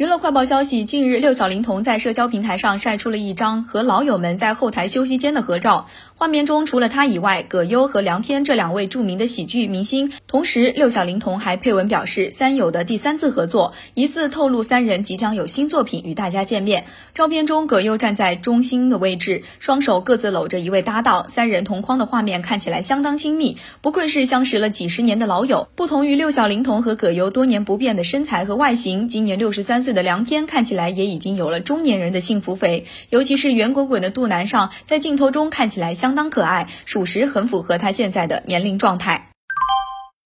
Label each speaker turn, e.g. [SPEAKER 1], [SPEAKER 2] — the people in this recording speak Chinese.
[SPEAKER 1] 娱乐快报消息：近日，六小龄童在社交平台上晒出了一张和老友们在后台休息间的合照。画面中，除了他以外，葛优和梁天这两位著名的喜剧明星。同时，六小龄童还配文表示，三友的第三次合作，疑似透露三人即将有新作品与大家见面。照片中，葛优站在中心的位置，双手各自搂着一位搭档，三人同框的画面看起来相当亲密。不愧是相识了几十年的老友。不同于六小龄童和葛优多年不变的身材和外形，今年六十三岁。的梁天看起来也已经有了中年人的幸福肥，尤其是圆滚滚的肚腩上，在镜头中看起来相当可爱，属实很符合他现在的年龄状态。